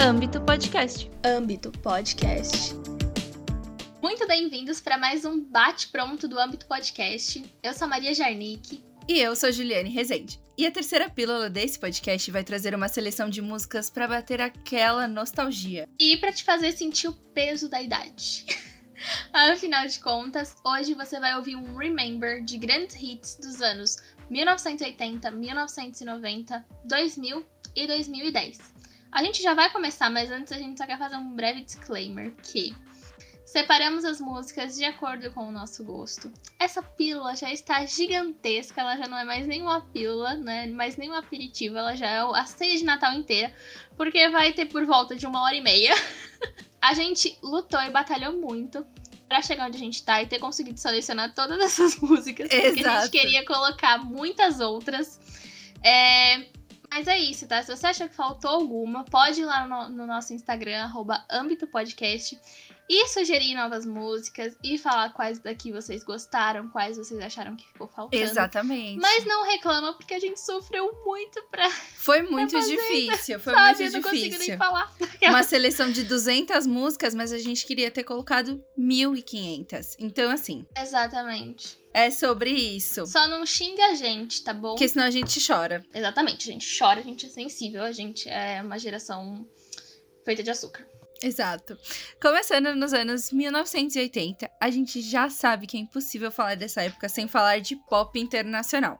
Âmbito Podcast. Âmbito Podcast. Muito bem-vindos para mais um bate-pronto do Âmbito Podcast. Eu sou Maria Jarnick. E eu sou Juliane Rezende. E a terceira pílula desse podcast vai trazer uma seleção de músicas para bater aquela nostalgia. E para te fazer sentir o peso da idade. Afinal de contas, hoje você vai ouvir um Remember de grandes hits dos anos 1980, 1990, 2000 e 2010. A gente já vai começar, mas antes a gente só quer fazer um breve disclaimer que separamos as músicas de acordo com o nosso gosto. Essa pílula já está gigantesca, ela já não é mais nenhuma pílula, né? Mais nenhum aperitivo, ela já é a ceia de Natal inteira, porque vai ter por volta de uma hora e meia. a gente lutou e batalhou muito para chegar onde a gente tá e ter conseguido selecionar todas essas músicas, porque Exato. a gente queria colocar muitas outras. É, mas é isso, tá? Se você acha que faltou alguma, pode ir lá no, no nosso Instagram, arroba podcast, e sugerir novas músicas e falar quais daqui vocês gostaram, quais vocês acharam que ficou faltando. Exatamente. Mas não reclama, porque a gente sofreu muito pra. foi muito fazer, difícil, foi sabe? muito Eu não consigo nem difícil. falar. Uma seleção de 200 músicas, mas a gente queria ter colocado 1500. Então, assim, Exatamente. é sobre isso. Só não xinga a gente, tá bom? Porque senão a gente chora. Exatamente, a gente chora, a gente é sensível, a gente é uma geração feita de açúcar. Exato. Começando nos anos 1980, a gente já sabe que é impossível falar dessa época sem falar de pop internacional.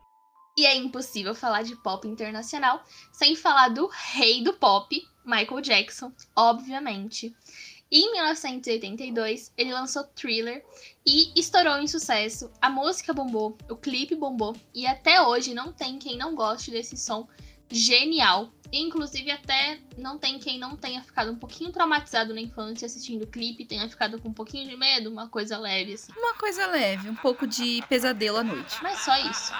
E é impossível falar de pop internacional sem falar do rei do pop, Michael Jackson, obviamente. E em 1982, ele lançou Thriller e estourou em sucesso. A música bombou, o clipe bombou e até hoje não tem quem não goste desse som genial. Inclusive, até não tem quem não tenha ficado um pouquinho traumatizado na infância assistindo o clipe, tenha ficado com um pouquinho de medo, uma coisa leve assim. Uma coisa leve, um pouco de pesadelo à noite. Mas só isso.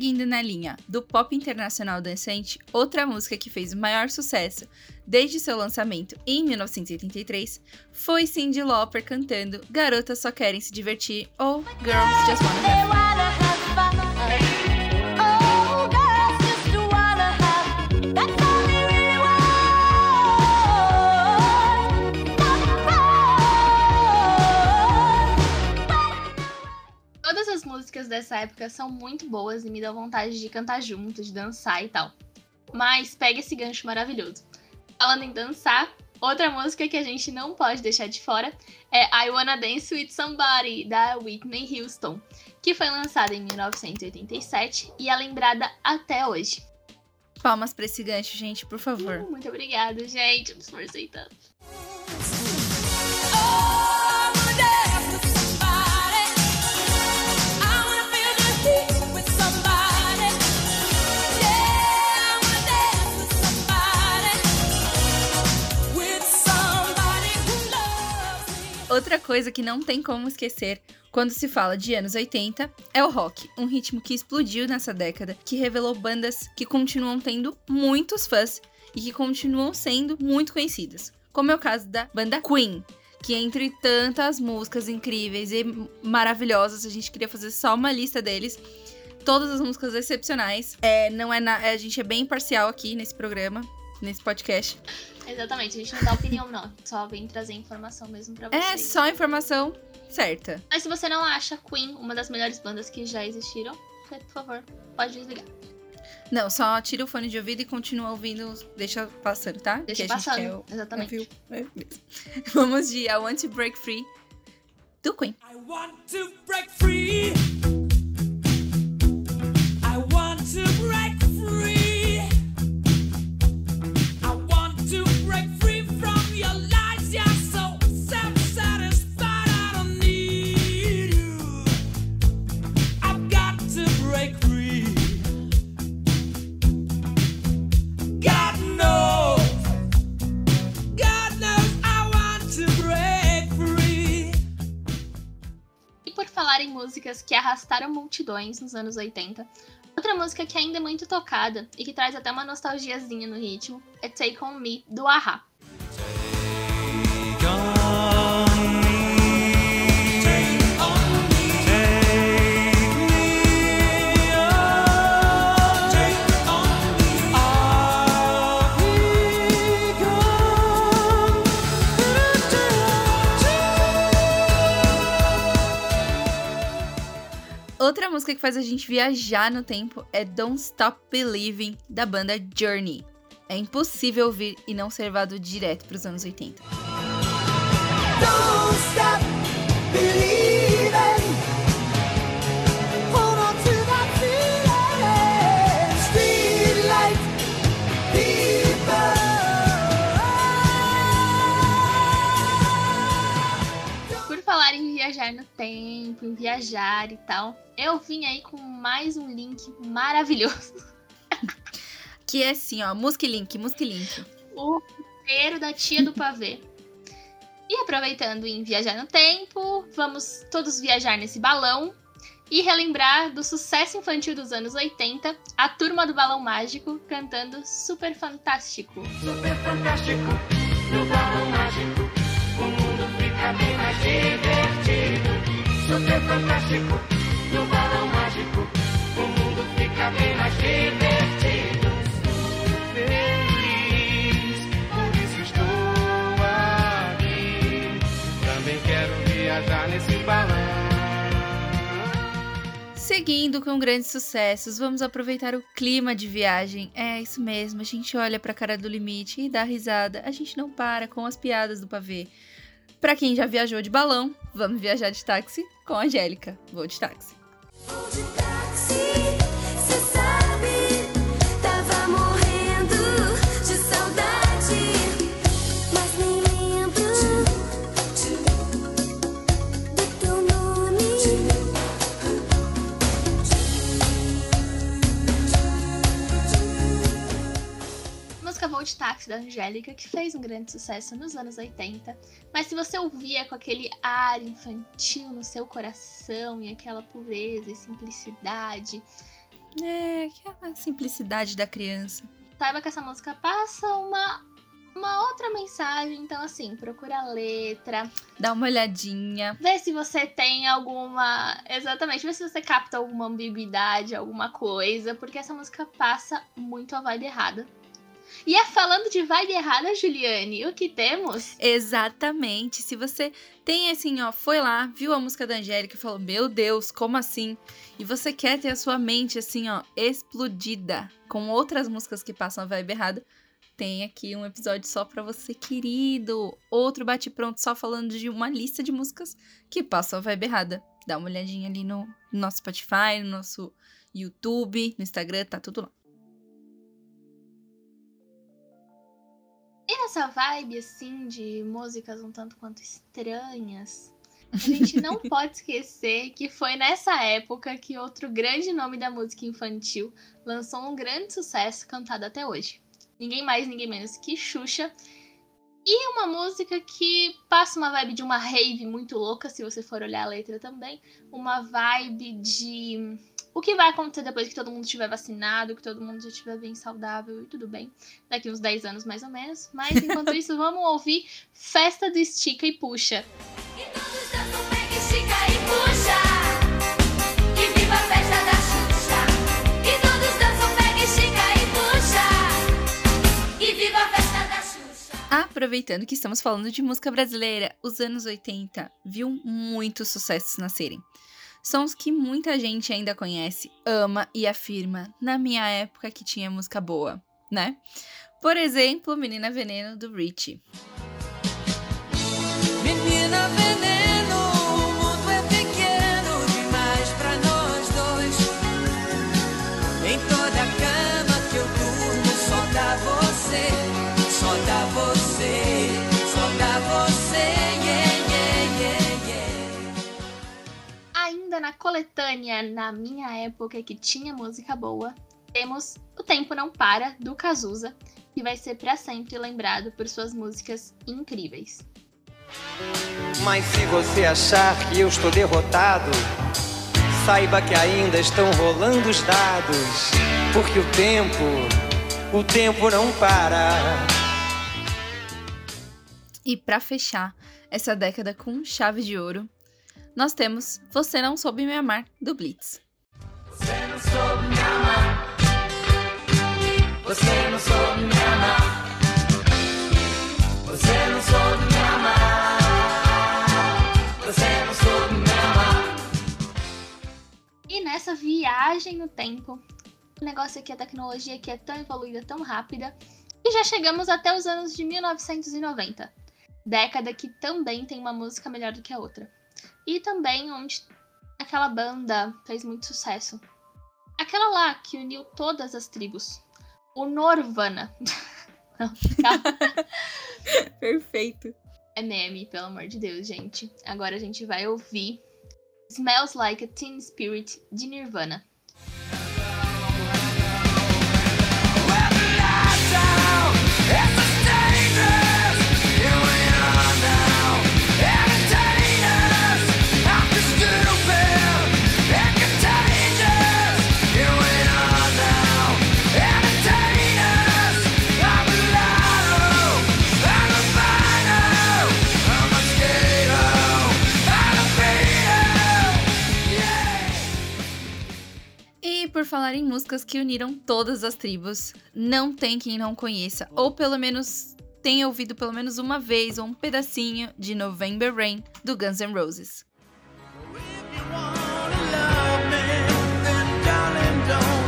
Seguindo na linha do pop internacional dançante, outra música que fez o maior sucesso desde seu lançamento em 1983 foi Cyndi Lauper cantando Garotas Só Querem Se Divertir ou Girls Just Wanna Have Fun. Todas as músicas dessa época são muito boas e me dão vontade de cantar junto, de dançar e tal. Mas pega esse gancho maravilhoso. Falando em dançar, outra música que a gente não pode deixar de fora é I Wanna Dance With Somebody, da Whitney Houston, que foi lançada em 1987 e é lembrada até hoje. Palmas pra esse gancho, gente, por favor. Uh, muito obrigada, gente. Eu me esforcei tanto. Outra coisa que não tem como esquecer quando se fala de anos 80 é o rock, um ritmo que explodiu nessa década, que revelou bandas que continuam tendo muitos fãs e que continuam sendo muito conhecidas, como é o caso da banda Queen, que entre tantas músicas incríveis e maravilhosas, a gente queria fazer só uma lista deles. Todas as músicas excepcionais. É, não é na, a gente é bem imparcial aqui nesse programa, nesse podcast. Exatamente, a gente não dá opinião, não. Só vem trazer informação mesmo pra É vocês. só informação certa. Mas se você não acha Queen uma das melhores bandas que já existiram, por favor, pode desligar. Não, só tira o fone de ouvido e continua ouvindo, deixa passando, tá? Deixa que passando. quer Exatamente. é. Vamos de I Want to Break Free do Queen. I want to break free. Músicas que arrastaram multidões nos anos 80, outra música que ainda é muito tocada e que traz até uma nostalgiazinha no ritmo é Take On Me, do Ahá. Outra música que faz a gente viajar no tempo é Don't Stop Believing, da banda Journey. É impossível ouvir e não ser levado direto para os anos 80. Don't stop believing. Viajar no tempo, em viajar e tal, eu vim aí com mais um link maravilhoso. Que é assim, ó, Music Link, Music Link. O roteiro da tia do pavê. E aproveitando em viajar no tempo, vamos todos viajar nesse balão e relembrar do sucesso infantil dos anos 80, a turma do Balão Mágico cantando Super Fantástico. Super fantástico, no balão mágico, o mundo fica bem mais. Super fantástico, no balão mágico, o mundo fica bem mais divertido. Por isso estou aqui. Também quero viajar nesse balão. Seguindo com grandes sucessos, vamos aproveitar o clima de viagem. É isso mesmo, a gente olha pra cara do limite e dá risada. A gente não para com as piadas do pavê. Pra quem já viajou de balão, vamos viajar de táxi com a Angélica. Vou de táxi. de táxi, Táxi da Angélica, que fez um grande sucesso nos anos 80. Mas se você ouvia com aquele ar infantil no seu coração e aquela pureza e simplicidade, É, aquela simplicidade da criança. saiba que essa música passa uma, uma outra mensagem. Então, assim, procura a letra, Dá uma olhadinha. vê se você tem alguma. Exatamente, vê se você capta alguma ambiguidade, alguma coisa, porque essa música passa muito a vibe errada. E é falando de vibe errada, Juliane, o que temos? Exatamente. Se você tem assim, ó, foi lá, viu a música da Angélica e falou: Meu Deus, como assim? E você quer ter a sua mente assim, ó, explodida com outras músicas que passam a vibe errada, tem aqui um episódio só pra você, querido. Outro bate-pronto só falando de uma lista de músicas que passam a vibe errada. Dá uma olhadinha ali no nosso Spotify, no nosso YouTube, no Instagram, tá tudo lá. E nessa vibe, assim, de músicas um tanto quanto estranhas, a gente não pode esquecer que foi nessa época que outro grande nome da música infantil lançou um grande sucesso cantado até hoje. Ninguém mais, ninguém menos que Xuxa. E uma música que passa uma vibe de uma rave muito louca, se você for olhar a letra também. Uma vibe de o que vai acontecer depois que todo mundo estiver vacinado, que todo mundo já estiver bem saudável e tudo bem. Daqui uns 10 anos mais ou menos. Mas enquanto isso, vamos ouvir Festa do Estica e Puxa. E todos dançam, pega, estica e puxa. E viva a festa da Xuxa. E todos dançam, pega, estica e puxa. E viva a festa da Xuxa. Aproveitando que estamos falando de música brasileira, os anos 80 viu muitos sucessos nascerem. Sons que muita gente ainda conhece, ama e afirma na minha época que tinha música boa, né? Por exemplo, Menina Veneno do Richie. Menina veneno, o mundo é pequeno demais pra nós dois. Em toda cama que eu durmo só dá você, só dá você, na coletânea, na minha época que tinha música boa, temos O Tempo Não Para, do Cazuza, que vai ser pra sempre lembrado por suas músicas incríveis. Mas se você achar que eu estou derrotado, saiba que ainda estão rolando os dados, porque o tempo, o tempo não para. E pra fechar essa década com chave de ouro, nós temos Você Não Soube Me Amar, do Blitz. Você não soube me amar. Você não soube me amar. Você não soube me amar. E nessa viagem no tempo, o negócio aqui, a tecnologia aqui é tão evoluída, tão rápida, e já chegamos até os anos de 1990. Década que também tem uma música melhor do que a outra. E também onde aquela banda fez muito sucesso. Aquela lá que uniu todas as tribos. O Norvana. Não, calma. Perfeito. É meme, pelo amor de Deus, gente. Agora a gente vai ouvir Smells Like a Teen Spirit de Nirvana. Falar em músicas que uniram todas as tribos, não tem quem não conheça, ou pelo menos tenha ouvido pelo menos uma vez ou um pedacinho de November Rain do Guns N' Roses. E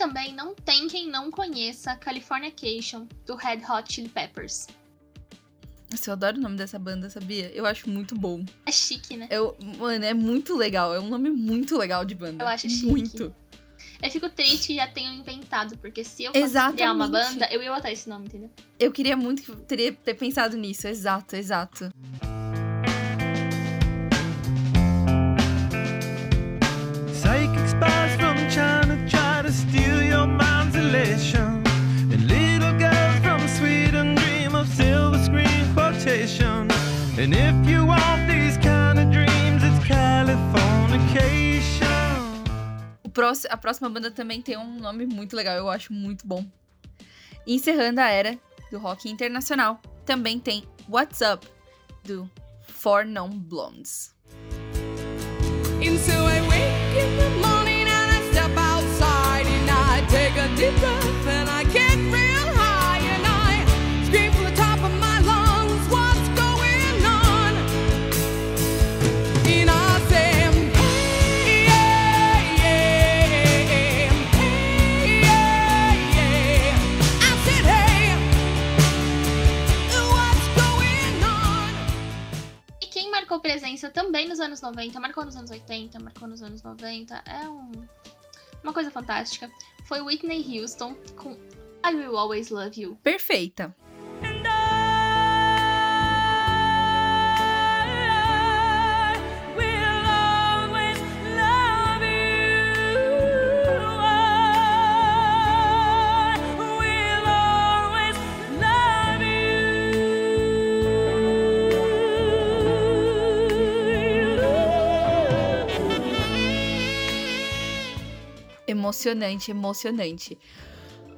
também não tem quem não conheça Californication do Red Hot Chili Peppers. Nossa, eu adoro o nome dessa banda, sabia? Eu acho muito bom. É chique, né? Eu, mano, é muito legal. É um nome muito legal de banda. Eu acho chique. Muito. Eu fico triste que já tenham inventado, porque se eu fosse criar uma banda, eu ia botar esse nome, entendeu? Eu queria muito que eu teria ter pensado nisso. Exato, exato. To steal your mind's elation. And little girls from Sweden dream of silver screen quotation. And if you want these kind of dreams, it's Californication. O próximo, a próxima banda também tem um nome muito legal, eu acho muito bom. Encerrando a era do rock internacional, também tem What's Up, do Four Non Blondes. And so I wake in the morning presença também nos anos 90, marcou nos anos 80, marcou nos anos 90, é um- uma coisa fantástica. Foi Whitney Houston com I Will Always Love You. Perfeita. Emocionante, emocionante.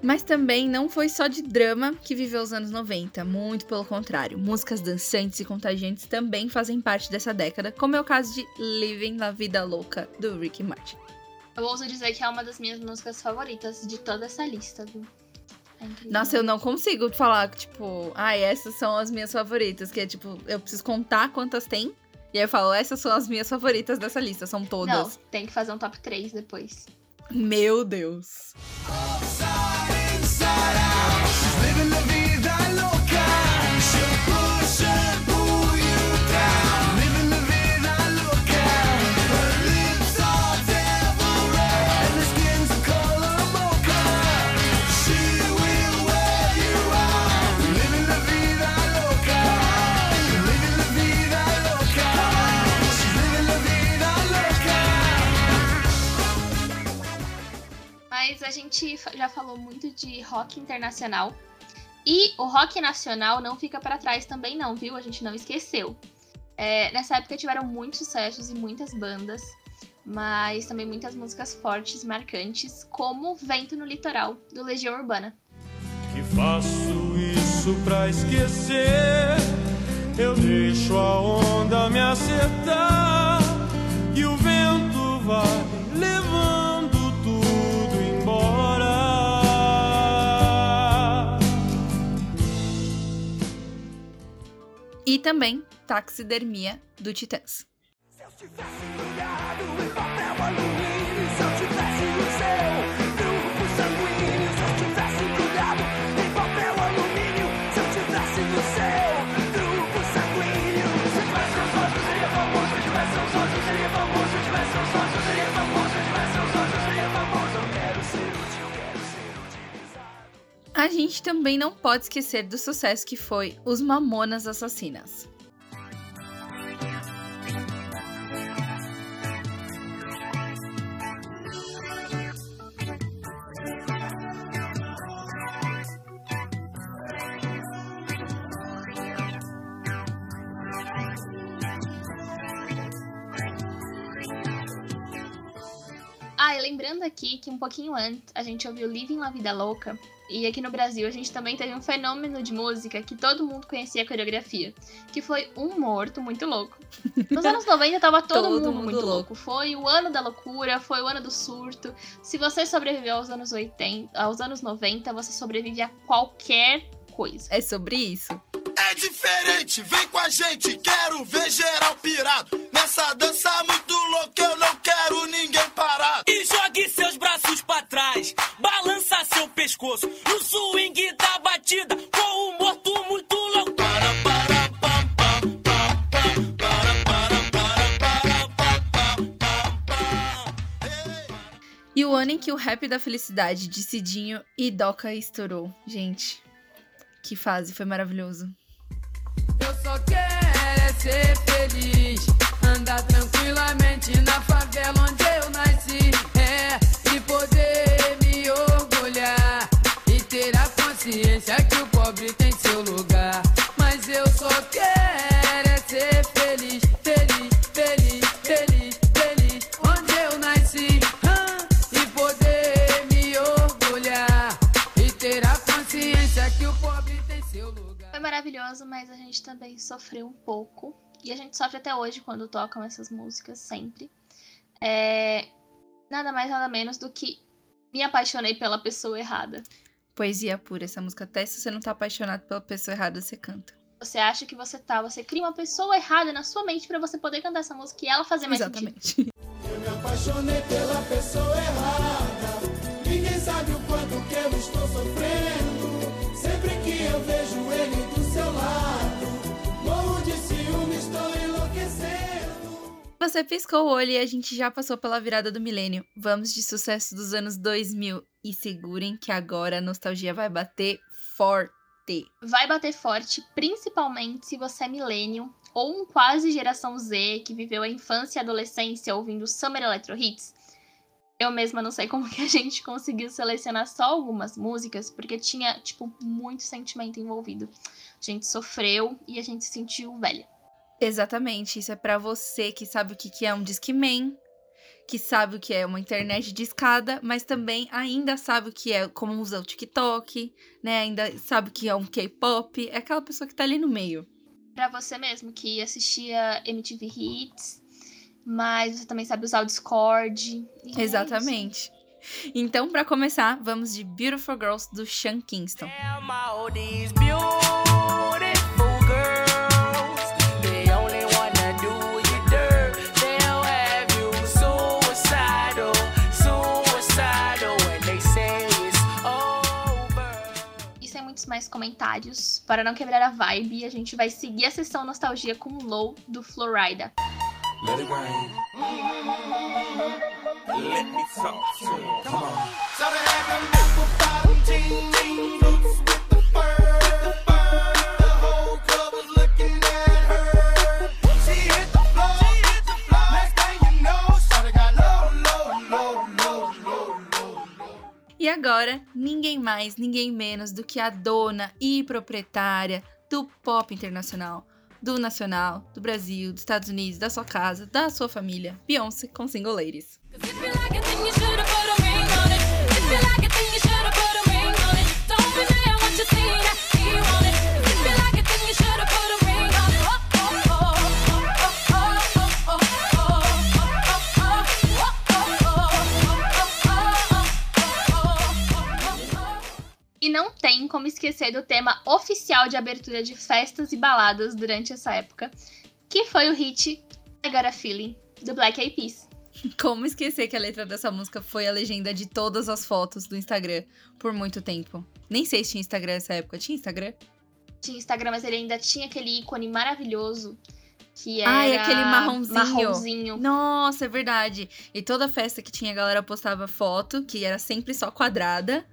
Mas também não foi só de drama que viveu os anos 90, muito pelo contrário. Músicas dançantes e contagiantes também fazem parte dessa década, como é o caso de Living La Vida Louca, do Ricky Martin. Eu ouso dizer que é uma das minhas músicas favoritas de toda essa lista, viu? É. Nossa, eu não consigo falar, tipo, ah, essas são as minhas favoritas, que é tipo, eu preciso contar quantas tem, e aí eu falo, essas são as minhas favoritas dessa lista, são Não, todas. tem que fazer um top 3 depois. Meu Deus. Living gente já falou muito de rock internacional. E o rock nacional não fica para trás também, não, viu? A gente não esqueceu. É, nessa época tiveram muitos sucessos e muitas bandas, mas também muitas músicas fortes, marcantes, como Vento no Litoral, do Legião Urbana. que faço isso pra esquecer. Eu deixo a onda me acertar e o vento vai levando E também Taxidermia, do Titãs. A gente também não pode esquecer do sucesso que foi Os Mamonas Assassinas. Ah, e lembrando aqui que um pouquinho antes a gente ouviu Living La Vida Louca. E aqui no Brasil a gente também teve um fenômeno de música que todo mundo conhecia a coreografia. Que foi Um Morto Muito Louco. Nos anos 90 tava todo, Todo mundo, mundo muito louco. louco. Foi o ano da loucura, foi o ano do surto. Se você sobreviveu aos anos 80, aos anos 90, você sobrevive a qualquer coisa. É sobre isso. É diferente, vem com a gente, quero ver geral pirado. Nessa dança muito louca, eu não quero ninguém parado. E jogue seus braços pra trás, balança seu pescoço no swing da batida com o morto muito louco. Para, para, pam, pam, pam, pam, para, para, para, para, pam, pam, pam, pam. E o ano em que o rap da felicidade de Cidinho e Doca estourou. Gente, que fase, foi maravilhoso. Ser feliz, andar tranquilamente na favela onde eu nasci, é, e poder me orgulhar. E ter a consciência que o pobre tem seu lugar. Mas eu só quero é ser feliz, maravilhoso, mas a gente também sofreu um pouco. E a gente sofre até hoje quando tocam essas músicas, sempre. É... Nada mais, nada menos do que me apaixonei pela pessoa errada. Poesia pura essa música. Até se você não tá apaixonado pela pessoa errada, você canta. Você acha que você tá, você cria uma pessoa errada na sua mente pra você poder cantar essa música e ela fazer mais sentido. Exatamente. Eu me apaixonei pela pessoa errada. Ninguém sabe o quanto que eu estou sofrendo. Você piscou o olho e a gente já passou pela virada do milênio. Vamos de sucesso dos anos 2000. E segurem que agora a nostalgia vai bater forte. Vai bater forte, principalmente se você é millennium ou um quase geração Z que viveu a infância e adolescência ouvindo Summer Electro Hits. Eu mesma não sei como que a gente conseguiu selecionar só algumas músicas, porque tinha, tipo, muito sentimento envolvido. A gente sofreu e a gente se sentiu velha. Exatamente. Isso é pra você que sabe o que é um Discman, que sabe o que é uma internet de escada, mas também ainda sabe o que é como usar o TikTok, né? Ainda sabe o que é um K-pop. É aquela pessoa que tá ali no meio. Pra você mesmo que assistia MTV Hits, mas você também sabe usar o Discord. E é. Exatamente. Então, pra começar, vamos de Beautiful Girls do Sean Kingston. Damn mais comentários, para não quebrar a vibe, a gente vai seguir a sessão nostalgia com o Low do Florida. Let it rain. Let me talk to you. Come on. So they have them apple bottom jean jean E agora, ninguém mais, ninguém menos do que a dona e proprietária do pop internacional, do nacional, do Brasil, dos Estados Unidos, da sua casa, da sua família, Beyoncé com Single Ladies. E não tem como esquecer do tema oficial de abertura de festas e baladas durante essa época, que foi o hit I Got a Feeling, do Black Eyed Peas. Como esquecer que a letra dessa música foi a legenda de todas as fotos do Instagram por muito tempo? Nem sei se tinha Instagram nessa época. Tinha Instagram? Tinha Instagram, mas ele ainda tinha aquele ícone maravilhoso que era Ai, aquele marronzinho. marronzinho. Nossa, é verdade. E toda festa que tinha, a galera postava foto, que era sempre só quadrada.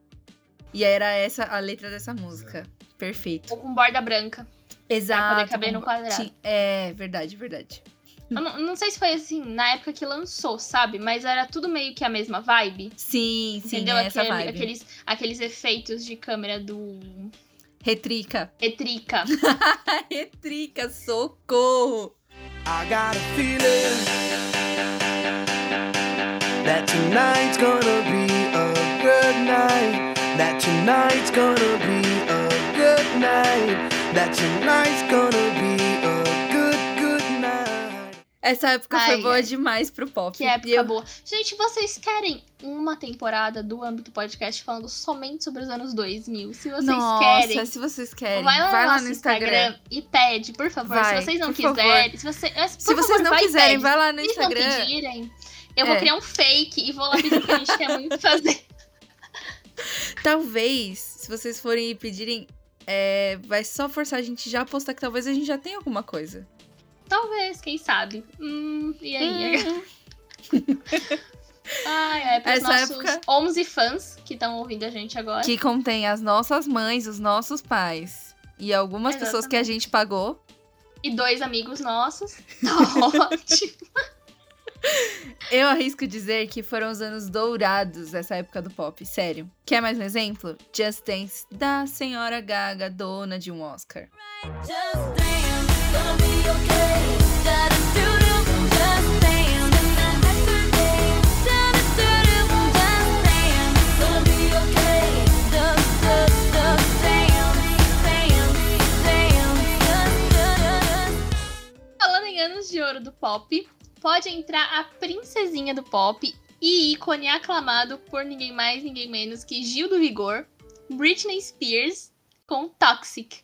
E era essa a letra dessa música. Perfeito. Ou com borda branca. Exato. poder caber no quadrado. É, verdade, verdade. Eu não, não sei se foi assim na época que lançou, sabe? Mas era tudo meio que a mesma vibe. Sim, sim, entendeu? é essa Aquele- vibe. aqueles, aqueles efeitos de câmera do Retrica. Etrica. Retrica, socorro! I got a feeling that tonight's gonna be a good night. That tonight's gonna be a good night. That tonight's gonna be a good, good night. Essa época Ai, foi boa ai. demais pro pop. Que época eu- boa. Gente, vocês querem uma temporada do âmbito podcast falando somente sobre os anos 2000? Se vocês Nossa, querem, se vocês querem, vai lá, vai no lá no Instagram. e pede, por favor. Vai, se vocês não quiserem, se, você, é, por Se vocês favor, não vai quiserem, pede. vai lá no Se não Instagram. pedirem, eu vou É. criar um fake e vou lá pedir porque a gente quer muito fazer. Talvez, se vocês forem e pedirem, é, vai só forçar a gente já a postar que talvez a gente já tenha alguma coisa. Talvez, quem sabe. Hum, e aí? Hum, Ai, é pros Essa nossos época- 11 fãs que estão ouvindo a gente agora. que contém as nossas mães, os nossos pais e algumas pessoas que a gente pagou. E dois amigos nossos. Tá ótimo. Eu arrisco dizer que foram os anos dourados dessa época do pop, sério. Quer mais um exemplo? Just Dance, da senhora Gaga, dona de um Oscar. Just dance, anos de ouro do pop, pode entrar a princesinha do pop e ícone aclamado por ninguém mais, ninguém menos que Gil do Vigor, Britney Spears, com Toxic.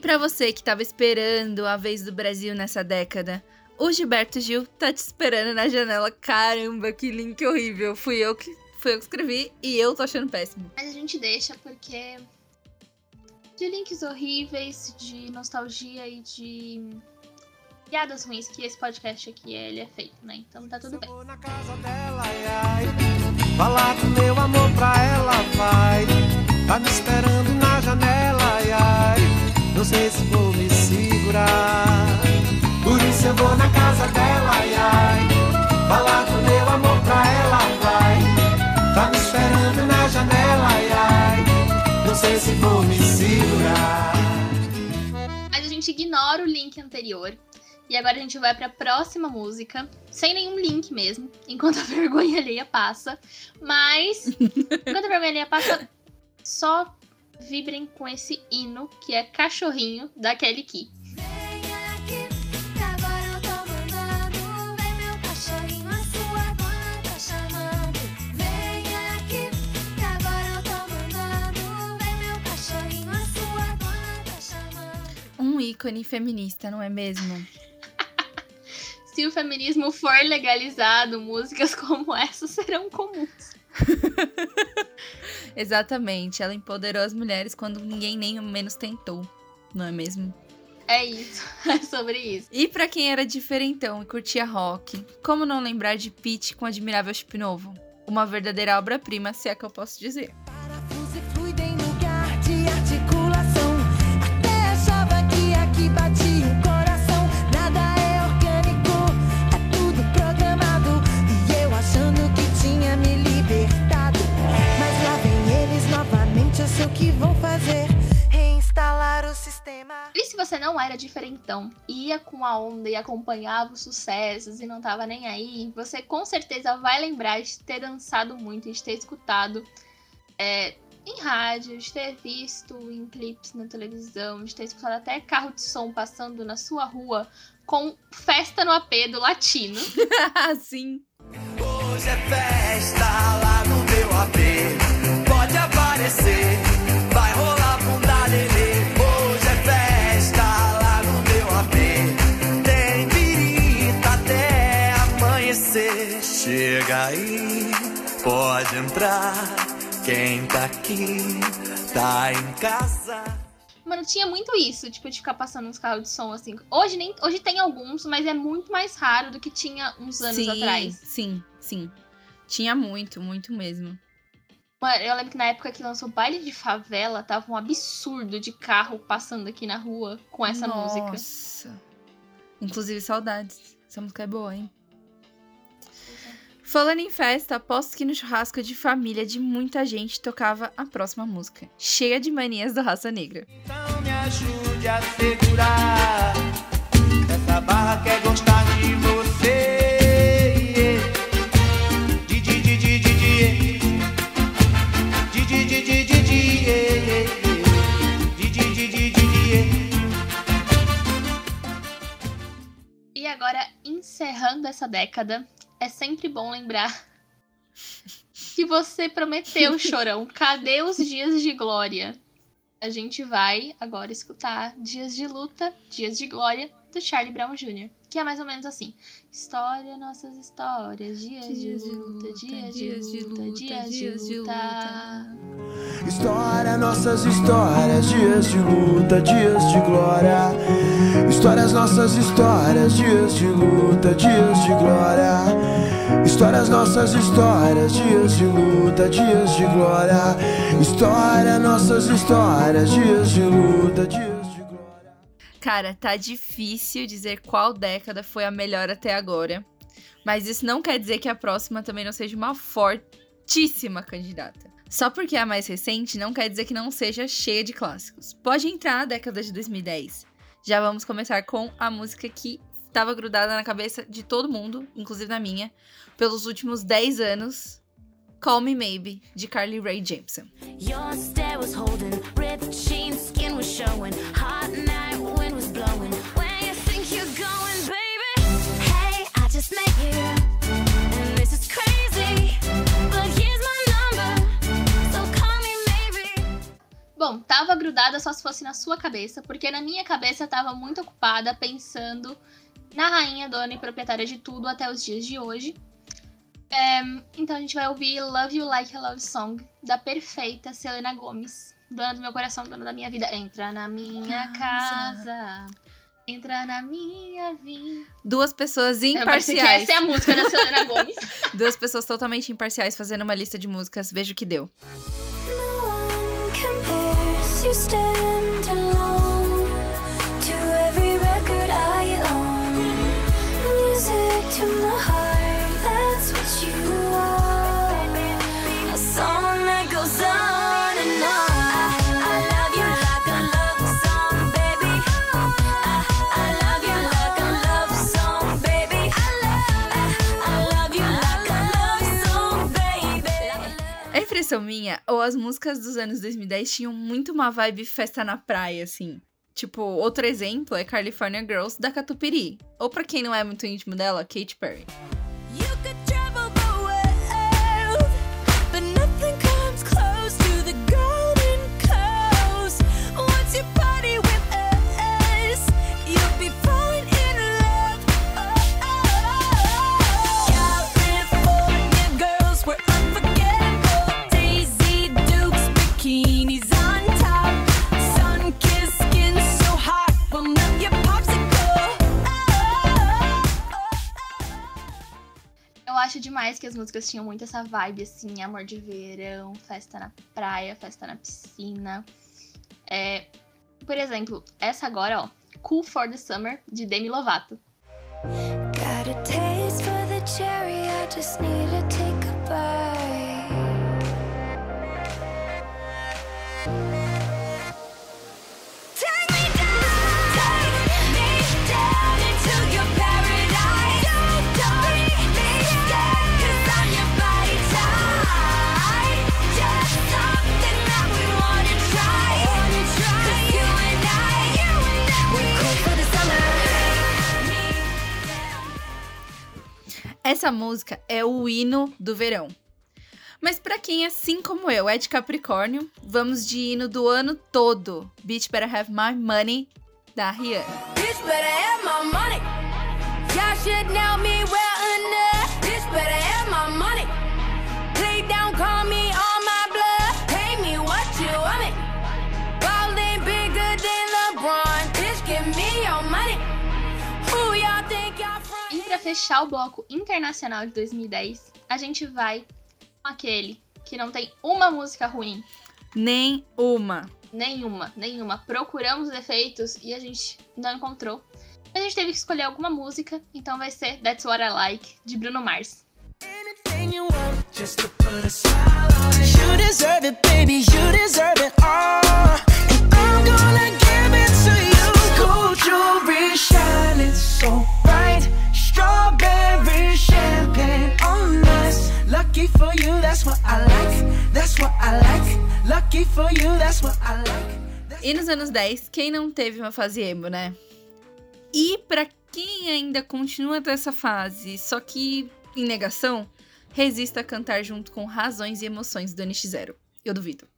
E pra você que tava esperando a vez do Brasil nessa década, o Gilberto Gil tá te esperando na janela. Caramba, que link horrível. Fui eu que, fui eu que escrevi e eu tô achando péssimo. Mas a gente deixa porque de links horríveis, de nostalgia e de piadas ruins que esse podcast aqui ele é feito, né? Então tá tudo bem. vou na casa dela, ai, ai. Falar do meu amor pra ela, vai. Tá me esperando na janela, ai, ai. Não sei se vou me segurar. Por isso eu vou na casa dela, ai, ai. Falar do meu amor pra ela, vai. Tá me esperando na janela, ai, ai. Não sei se vou me segurar. Mas a gente ignora o link anterior. E agora a gente vai pra próxima música, sem nenhum link mesmo, enquanto a vergonha alheia passa. Mas, enquanto a vergonha alheia passa, só vibrem com esse hino que é Cachorrinho da Kelly Key. Tá tá. Um ícone feminista, não é mesmo? Se o feminismo for legalizado, músicas como essa serão comuns. Exatamente. Ela empoderou as mulheres quando ninguém nem ao menos tentou, não é mesmo? É isso. É sobre isso. E pra quem era diferentão e curtia rock, como não lembrar de Pete com Admirável Chip Novo? Uma verdadeira obra-prima, se é que eu posso dizer. Não era diferentão, ia com a onda e acompanhava os sucessos e não tava nem aí, você com certeza vai lembrar de ter dançado muito, de ter escutado é, em rádio, de ter visto em clipes na televisão, de ter escutado até carro de som passando na sua rua com festa no AP do latino. Sim. Hoje é festa lá no meu AP. Pode aparecer, Chega aí, pode entrar. Quem tá aqui tá em casa. Mano, tinha muito isso, tipo, de ficar passando uns carros de som assim. Hoje nem, hoje tem alguns, mas é muito mais raro do que tinha uns anos sim, atrás. Sim, sim. Tinha muito, muito mesmo. Mano, eu lembro que na época que lançou Baile de Favela, tava um absurdo de carro passando aqui na rua com essa música. Nossa. Inclusive, saudades. Essa música é boa, hein? Falando em festa, aposto que no churrasco de família de muita gente tocava a próxima música. Cheia de manias do Raça Negra. Então me ajude a segurar. Essa barra quer gostar de você. E agora, encerrando essa década, é sempre bom lembrar que você prometeu, chorão. Cadê os dias de glória? A gente vai agora escutar Dias de Luta, Dias de Glória, do Charlie Brown Jr. Que é mais ou menos assim. História, nossas histórias, dias, de luta, dias, de luta, dias, de luta. História, nossas histórias, dias de luta, dias de glória. Histórias, nossas histórias, dias de luta, dias de glória. Histórias, nossas histórias, dias de luta, dias de glória. História, nossas histórias, dias de luta, dias. Cara, tá difícil dizer qual década foi a melhor até agora. Mas isso não quer dizer que a próxima também não seja uma fortíssima candidata. Só porque é a mais recente não quer dizer que não seja cheia de clássicos. Pode entrar a década de 2010. Já vamos começar com a música que estava grudada na cabeça de todo mundo, inclusive na minha, pelos últimos 10 anos. Call Me Maybe, de Carly Rae Jepsen. Your stare was holding, ripped jeans, skin was showing. Hot Bom, tava grudada só se fosse na sua cabeça, porque na minha cabeça tava muito ocupada pensando na rainha, dona e proprietária de tudo até os dias de hoje. É, então a gente vai ouvir Love You Like a Love Song, da perfeita Selena Gomez. Dona do meu coração, dona da minha vida. Entra na minha casa. Entra na minha vida. Duas pessoas imparciais. essa é a música da Selena Gomez. Duas pessoas totalmente imparciais fazendo uma lista de músicas. Veja o que deu. No one compares. You stand minha, ou as músicas dos anos 2010 tinham muito uma vibe festa na praia, assim. Tipo, outro exemplo é California Girls da Catupiry. Ou pra quem não é muito íntimo dela, Katy Perry. Mais que as músicas tinham muito essa vibe, assim, amor de verão, festa na praia, festa na piscina. É, por exemplo, essa agora, ó, Cool for the Summer, de Demi Lovato. Got a taste for the cherry, I just need take Essa música é o hino do verão. Mas pra quem, assim como eu, é de Capricórnio, vamos de hino do ano todo. Bitch Better Have My Money, da Rihanna. Bitch better have my money. Fechar o bloco internacional de 2010, a gente vai com aquele que não tem uma música ruim. Nem uma. Nenhuma, nenhuma. Procuramos defeitos e a gente não encontrou. A gente teve que escolher alguma música, então vai ser That's What I Like, de Bruno Mars. Anything Lucky for you, that's what I like. That's what I like. Lucky for you, that's what I like. E nos anos 10, quem não teve uma fase emo, né? E pra quem ainda continua dessa fase, só que em negação, resista a cantar junto com Razões e Emoções do NX0. Eu duvido.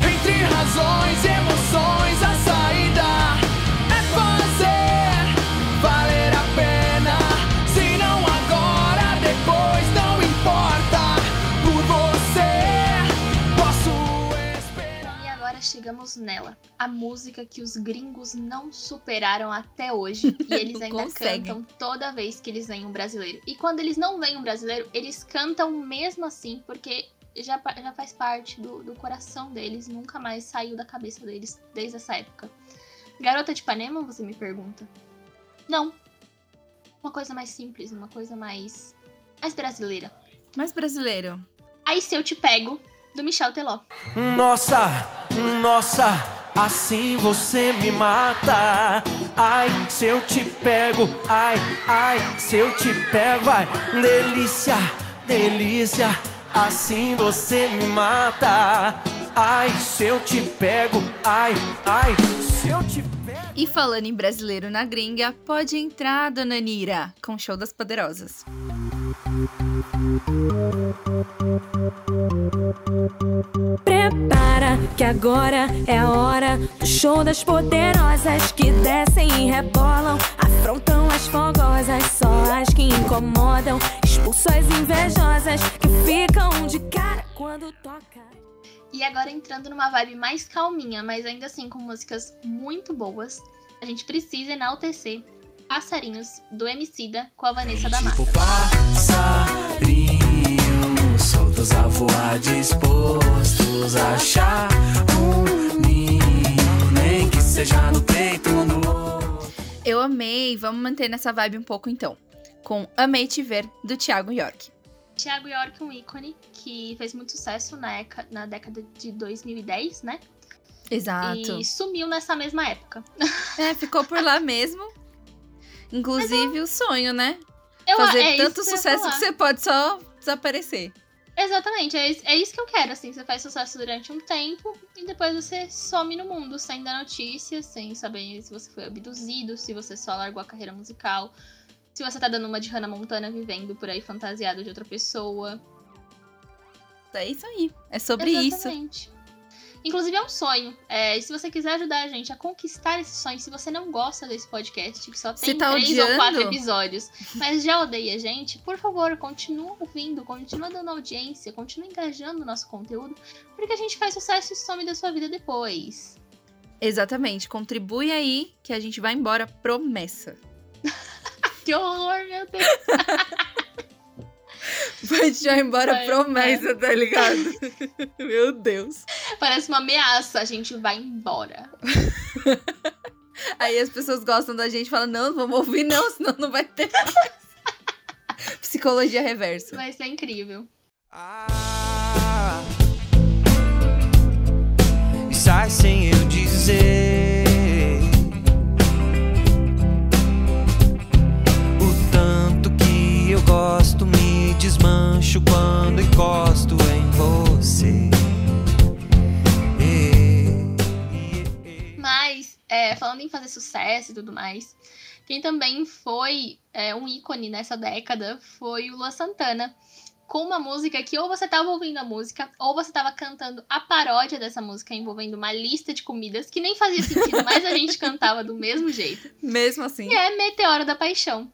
Entre razões e emoções, a chegamos nela. A música que os gringos não superaram até hoje. E eles ainda cantam toda vez que eles veem um brasileiro. E quando eles não veem um brasileiro, eles cantam mesmo assim, porque já, já faz parte do, do coração deles. Nunca mais saiu da cabeça deles desde essa época. Garota de Ipanema, você me pergunta? Não. Uma coisa mais simples, uma coisa mais. mais brasileira. Mas brasileiro. Aí se eu te pego, do Michel Teló. Nossa, nossa, assim você me mata. Ai, se eu te pego, ai, ai, se eu te pego, vai. Delícia, delícia, assim você me mata. Ai, se eu te pego, ai, ai, se eu te pego. E falando em brasileiro na gringa, pode entrar, dona Nira, com Show das Poderosas. Prepara que agora é a hora do show das poderosas que descem e rebolam, afrontam as fogosas, só as que incomodam, expulsam as invejosas que ficam de cara quando toca. E agora entrando numa vibe mais calminha, mas ainda assim com músicas muito boas, a gente precisa enaltecer Passarinhos do Emicida com a Vanessa da Mata. Soltos a voar, dispostos a achar um ninho, nem que seja no peito ou no outro. Eu amei, vamos manter nessa vibe um pouco então. Com Amei Te Ver, do Thiago York. Thiago York, um ícone que fez muito sucesso na, eca- na década de 2010, né? Exato. E sumiu nessa mesma época. É, ficou por lá mesmo. Inclusive o sonho, né? Eu, Fazer é tanto eu sucesso que você pode só desaparecer. Exatamente, é isso, é isso que eu quero, assim. Você faz sucesso durante um tempo e depois você some no mundo, sem dar notícias, sem saber se você foi abduzido, se você só largou a carreira musical, se você tá dando uma de Hannah Montana vivendo por aí fantasiado de outra pessoa. É isso aí. É sobre isso. Inclusive é um sonho. É, e se você quiser ajudar a gente a conquistar esse sonho, se você não gosta desse podcast, que só Você tem tá três odiando? ou quatro episódios, mas já odeia a gente, por favor, continua ouvindo, continua dando audiência, continua engajando no nosso conteúdo, porque a gente faz sucesso e some da sua vida depois. Exatamente. Contribui aí que a gente vai embora. Promessa. que horror, meu Deus. Vai te ir embora Vai, promessa, tá ligado? Meu Deus. Parece uma ameaça, a gente vai embora. Aí as pessoas gostam da gente e falam, não, não vamos ouvir não, senão não vai ter mais. Psicologia reversa. Vai ser incrível. Ah, sai sem eu dizer o tanto que eu gosto, me desmancho quando encosto em você. Mas, é, falando em fazer sucesso e tudo mais, quem também foi é, um ícone nessa década foi o Lua Santana. Com uma música que ou você tava ouvindo a música, ou você tava cantando a paródia dessa música envolvendo uma lista de comidas que nem fazia sentido, mas a gente cantava do mesmo jeito. Mesmo assim. E é Meteoro da Paixão.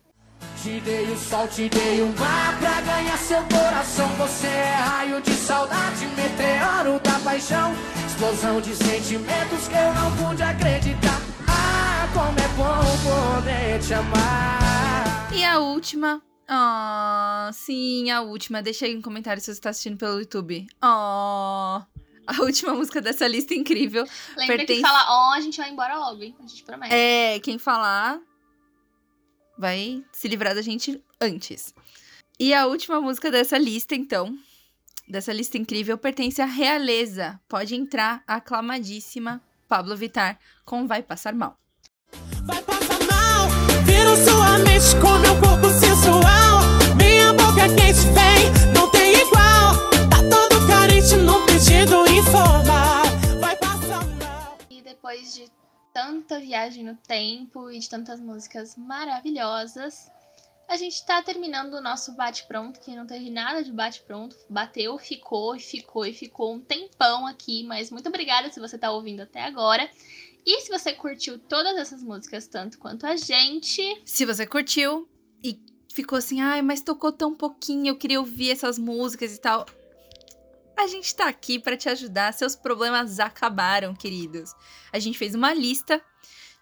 Te dei o sol, te dei o mar pra ganhar seu coração. Você é raio de saudade, meteoro da paixão. Explosão de sentimentos que eu não pude acreditar. Ah, como é bom poder te amar. E a última. Oh, sim, a última. Deixa aí um comentário se você tá assistindo pelo YouTube. Oh, a última música dessa lista incrível. Lembra Pertence- que fala, ó, a gente vai embora logo, hein? A gente promete. É, quem falar vai se livrar da gente antes. E a última música dessa lista, então, dessa lista incrível, pertence à Realeza. Pode entrar a aclamadíssima Pablo Vittar com Vai Passar Mal. Vai passar mal, viro sua mente com meu corpo sensual. Minha boca quente vem, não tem igual. Tá todo carente no pedido informal. Vai passar mal. E depois de tanta viagem no tempo e de tantas músicas maravilhosas, a gente tá terminando o nosso bate-pronto, que não teve nada de bate-pronto. Bateu, ficou, ficou e ficou um tempão aqui, mas muito obrigada se você tá ouvindo até agora. E se você curtiu todas essas músicas tanto quanto a gente, Se você curtiu e ficou assim, ai, mas tocou tão pouquinho, eu queria ouvir essas músicas e tal. A gente tá aqui pra te ajudar. Seus problemas acabaram, queridos. A gente fez uma lista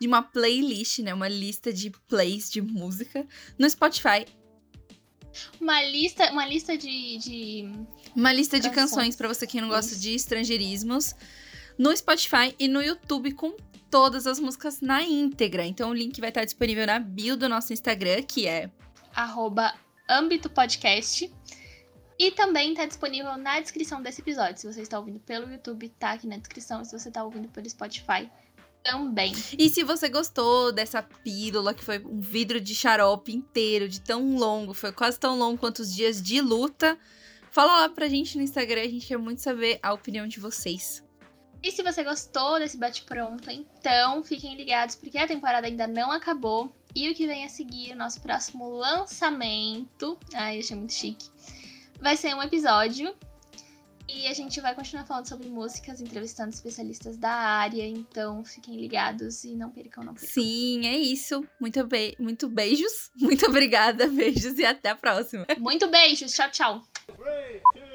de uma playlist, né? Uma lista de plays de música no Spotify. uma lista, uma lista de, de Uma lista de Canções. canções pra você que não gosta de estrangeirismos no Spotify e no YouTube com todas as músicas na íntegra. Então o link vai estar disponível na bio do nosso Instagram, que é arroba âmbito podcast. E também tá disponível na descrição desse episódio. Se você está ouvindo pelo YouTube, tá aqui na descrição. Se você tá ouvindo pelo Spotify, também. E se você gostou dessa pílula, que foi um vidro de xarope inteiro, de tão longo, foi quase tão longo quanto os dias de luta, fala lá pra gente no Instagram, a gente quer muito saber a opinião de vocês. E se você gostou desse bate-pronto, então fiquem ligados, porque a temporada ainda não acabou. E o que vem a seguir, o nosso próximo lançamento. Ai, achei muito chique. Vai ser um episódio. E a gente vai continuar falando sobre músicas, entrevistando especialistas da área. Então fiquem ligados e não percam, não percam. Sim, é isso. Muito, be muito beijos. Muito obrigada, beijos e até a próxima. Muito beijos, tchau, tchau. Three, two,